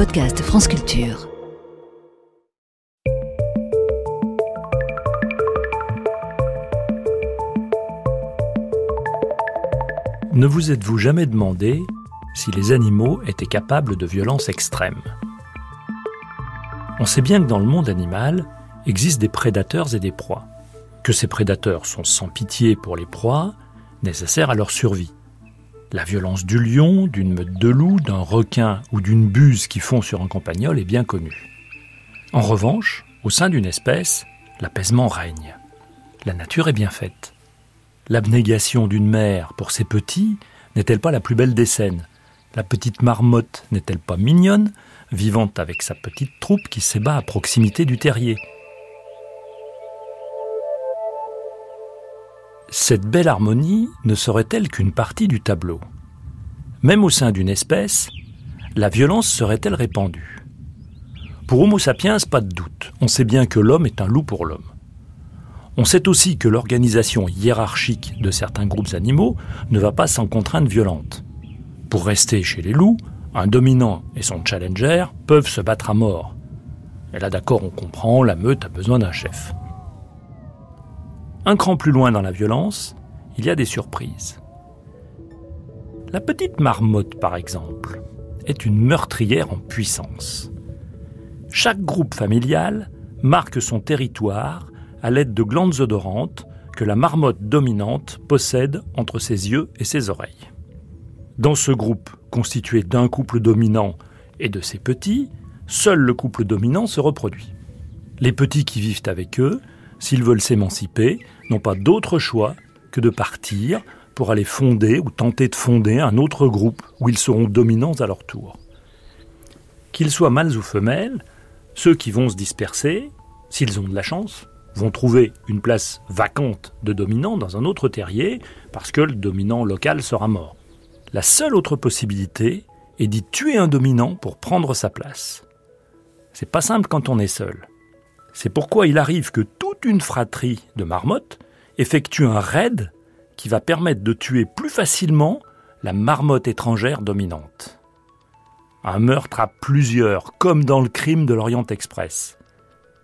podcast France Culture. Ne vous êtes-vous jamais demandé si les animaux étaient capables de violences extrêmes On sait bien que dans le monde animal existent des prédateurs et des proies, que ces prédateurs sont sans pitié pour les proies, nécessaires à leur survie. La violence du lion, d'une meute de loups, d'un requin ou d'une buse qui fond sur un campagnol est bien connue. En revanche, au sein d'une espèce, l'apaisement règne. La nature est bien faite. L'abnégation d'une mère pour ses petits n'est-elle pas la plus belle des scènes? La petite marmotte n'est-elle pas mignonne, vivante avec sa petite troupe qui s'ébat à proximité du terrier? Cette belle harmonie ne serait-elle qu'une partie du tableau? Même au sein d'une espèce, la violence serait-elle répandue? Pour Homo sapiens, pas de doute. On sait bien que l'homme est un loup pour l'homme. On sait aussi que l'organisation hiérarchique de certains groupes animaux ne va pas sans contraintes violentes. Pour rester chez les loups, un dominant et son challenger peuvent se battre à mort. Et là d'accord, on comprend, la meute a besoin d'un chef. Un cran plus loin dans la violence, il y a des surprises. La petite marmotte, par exemple, est une meurtrière en puissance. Chaque groupe familial marque son territoire à l'aide de glandes odorantes que la marmotte dominante possède entre ses yeux et ses oreilles. Dans ce groupe, constitué d'un couple dominant et de ses petits, seul le couple dominant se reproduit. Les petits qui vivent avec eux s'ils veulent s'émanciper, n'ont pas d'autre choix que de partir pour aller fonder ou tenter de fonder un autre groupe où ils seront dominants à leur tour. Qu'ils soient mâles ou femelles, ceux qui vont se disperser, s'ils ont de la chance, vont trouver une place vacante de dominant dans un autre terrier parce que le dominant local sera mort. La seule autre possibilité est d'y tuer un dominant pour prendre sa place. C'est pas simple quand on est seul. C'est pourquoi il arrive que une fratrie de marmottes effectue un raid qui va permettre de tuer plus facilement la marmotte étrangère dominante. Un meurtre à plusieurs, comme dans le crime de l'Orient Express.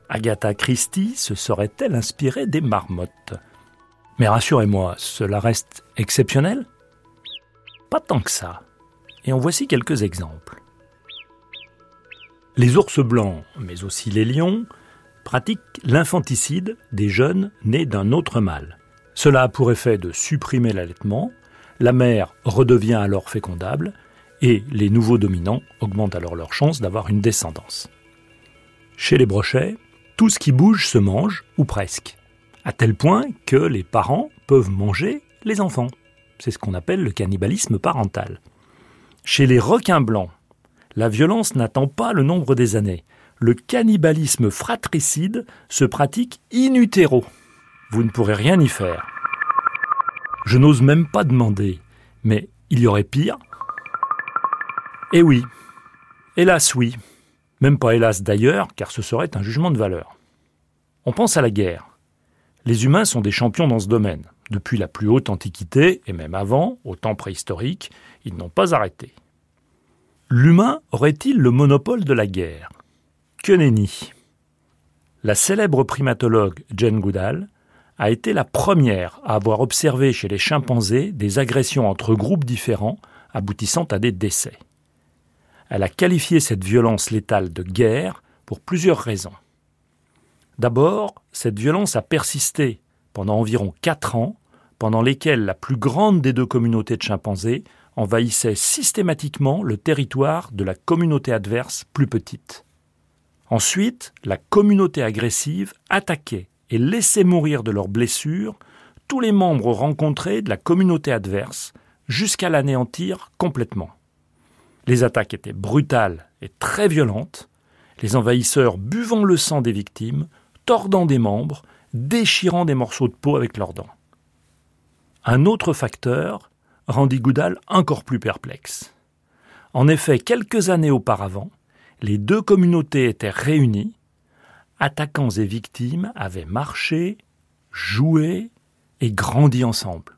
Agatha Christie se serait-elle inspirée des marmottes? Mais rassurez-moi, cela reste exceptionnel? Pas tant que ça. Et en voici quelques exemples. Les ours blancs, mais aussi les lions, pratique l'infanticide des jeunes nés d'un autre mâle. Cela a pour effet de supprimer l'allaitement, la mère redevient alors fécondable, et les nouveaux dominants augmentent alors leur chance d'avoir une descendance. Chez les brochets, tout ce qui bouge se mange, ou presque, à tel point que les parents peuvent manger les enfants. C'est ce qu'on appelle le cannibalisme parental. Chez les requins blancs, la violence n'attend pas le nombre des années le cannibalisme fratricide se pratique in utero. Vous ne pourrez rien y faire. Je n'ose même pas demander, mais il y aurait pire Eh oui, hélas oui, même pas hélas d'ailleurs, car ce serait un jugement de valeur. On pense à la guerre. Les humains sont des champions dans ce domaine. Depuis la plus haute antiquité, et même avant, au temps préhistorique, ils n'ont pas arrêté. L'humain aurait-il le monopole de la guerre? La célèbre primatologue Jane Goodall a été la première à avoir observé chez les chimpanzés des agressions entre groupes différents aboutissant à des décès. Elle a qualifié cette violence létale de guerre pour plusieurs raisons. D'abord, cette violence a persisté pendant environ quatre ans, pendant lesquels la plus grande des deux communautés de chimpanzés envahissait systématiquement le territoire de la communauté adverse plus petite. Ensuite, la communauté agressive attaquait et laissait mourir de leurs blessures tous les membres rencontrés de la communauté adverse jusqu'à l'anéantir complètement. Les attaques étaient brutales et très violentes, les envahisseurs buvant le sang des victimes, tordant des membres, déchirant des morceaux de peau avec leurs dents. Un autre facteur rendit Goudal encore plus perplexe. En effet, quelques années auparavant, les deux communautés étaient réunies, attaquants et victimes avaient marché, joué et grandi ensemble.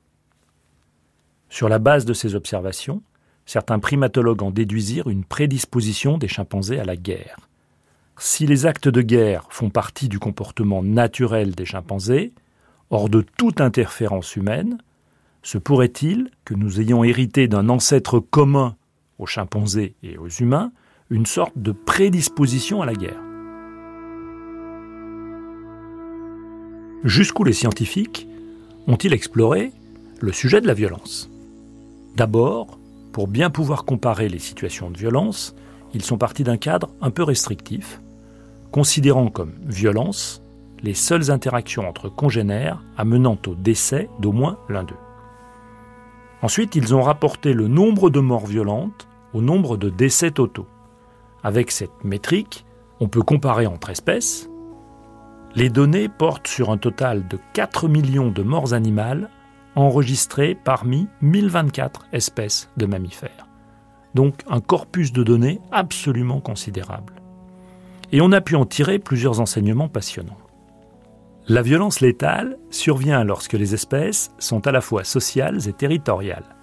Sur la base de ces observations, certains primatologues en déduisirent une prédisposition des chimpanzés à la guerre. Si les actes de guerre font partie du comportement naturel des chimpanzés, hors de toute interférence humaine, se pourrait-il que nous ayons hérité d'un ancêtre commun aux chimpanzés et aux humains une sorte de prédisposition à la guerre Jusqu'où les scientifiques ont-ils exploré le sujet de la violence? D'abord, pour bien pouvoir comparer les situations de violence, ils sont partis d'un cadre un peu restrictif, considérant comme violence les seules interactions entre congénères amenant au décès d'au moins l'un d'eux. Ensuite, ils ont rapporté le nombre de morts violentes au nombre de décès totaux. Avec cette métrique, on peut comparer entre espèces. Les données portent sur un total de 4 millions de morts animales enregistrées parmi 1024 espèces de mammifères. Donc un corpus de données absolument considérable. Et on a pu en tirer plusieurs enseignements passionnants. La violence létale survient lorsque les espèces sont à la fois sociales et territoriales.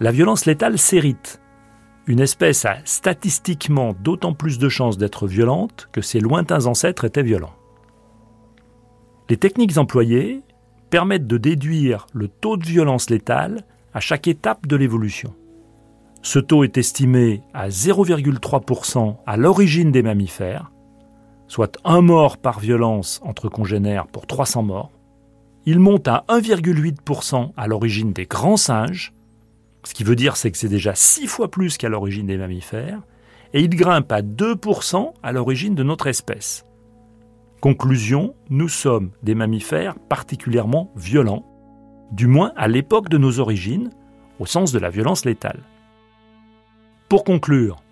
La violence létale s'hérite. Une espèce a statistiquement d'autant plus de chances d'être violente que ses lointains ancêtres étaient violents. Les techniques employées permettent de déduire le taux de violence létale à chaque étape de l'évolution. Ce taux est estimé à 0,3% à l'origine des mammifères soit un mort par violence entre congénères pour 300 morts. Il monte à 1,8% à l'origine des grands singes, ce qui veut dire c'est que c'est déjà 6 fois plus qu'à l'origine des mammifères, et il grimpe à 2% à l'origine de notre espèce. Conclusion, nous sommes des mammifères particulièrement violents, du moins à l'époque de nos origines, au sens de la violence létale. Pour conclure,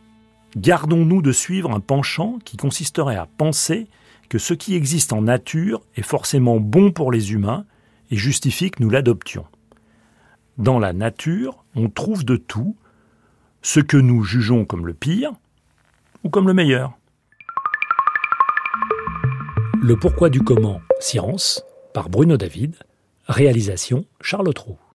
Gardons-nous de suivre un penchant qui consisterait à penser que ce qui existe en nature est forcément bon pour les humains et justifie que nous l'adoptions. Dans la nature, on trouve de tout, ce que nous jugeons comme le pire ou comme le meilleur. Le pourquoi du comment, science, par Bruno David, réalisation Charles Trou.